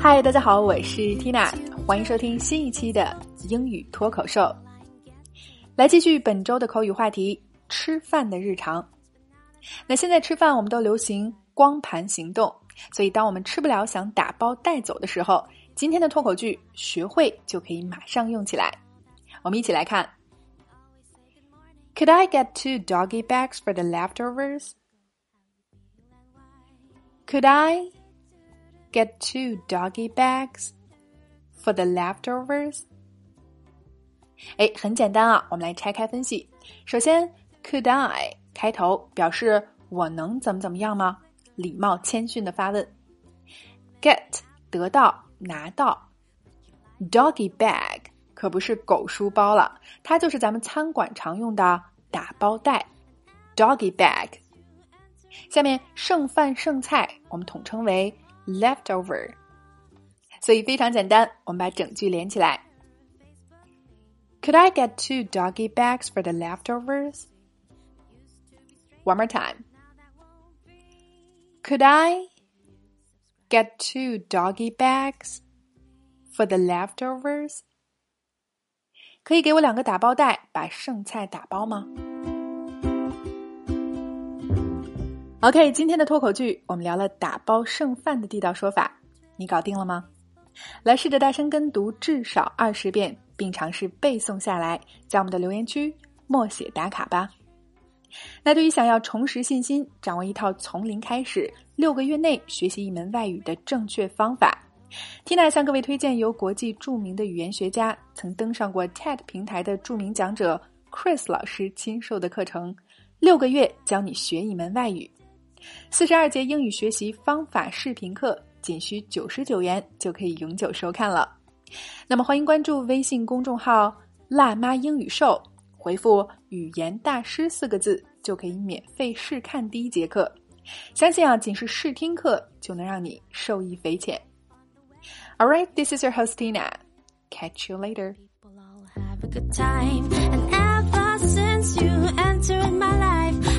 嗨，大家好，我是 Tina，欢迎收听新一期的英语脱口秀。来继续本周的口语话题：吃饭的日常。那现在吃饭我们都流行光盘行动，所以当我们吃不了想打包带走的时候，今天的脱口剧学会就可以马上用起来。我们一起来看。Could I get two doggy bags for the leftovers? Could I get two doggy bags for the leftovers? 哎，很简单啊，我们来拆开分析。首先，Could I 开头表示我能怎么怎么样吗？礼貌谦逊的发问。Get 得到拿到，doggy bag 可不是狗书包了，它就是咱们餐馆常用的打包袋，doggy bag。下面剩饭剩菜我们统称为 leftover，所以非常简单，我们把整句连起来。Could I get two doggy bags for the leftovers? One more time. Could I get two doggy bags for the leftovers? 可以给我两个打包袋，把剩菜打包吗 ？OK，今天的脱口剧我们聊了打包剩饭的地道说法，你搞定了吗？来试着大声跟读至少二十遍，并尝试背诵下来，在我们的留言区默写打卡吧。那对于想要重拾信心、掌握一套从零开始、六个月内学习一门外语的正确方法，Tina 向各位推荐由国际著名的语言学家、曾登上过 TED 平台的著名讲者 Chris 老师亲授的课程，六个月教你学一门外语。四十二节英语学习方法视频课，仅需九十九元就可以永久收看了。那么，欢迎关注微信公众号“辣妈英语秀”，回复“语言大师”四个字，就可以免费试看第一节课。相信啊，仅是试听课就能让你受益匪浅。All right, this is your hostina. Catch you later. Have a good time. And ever since you entered my life.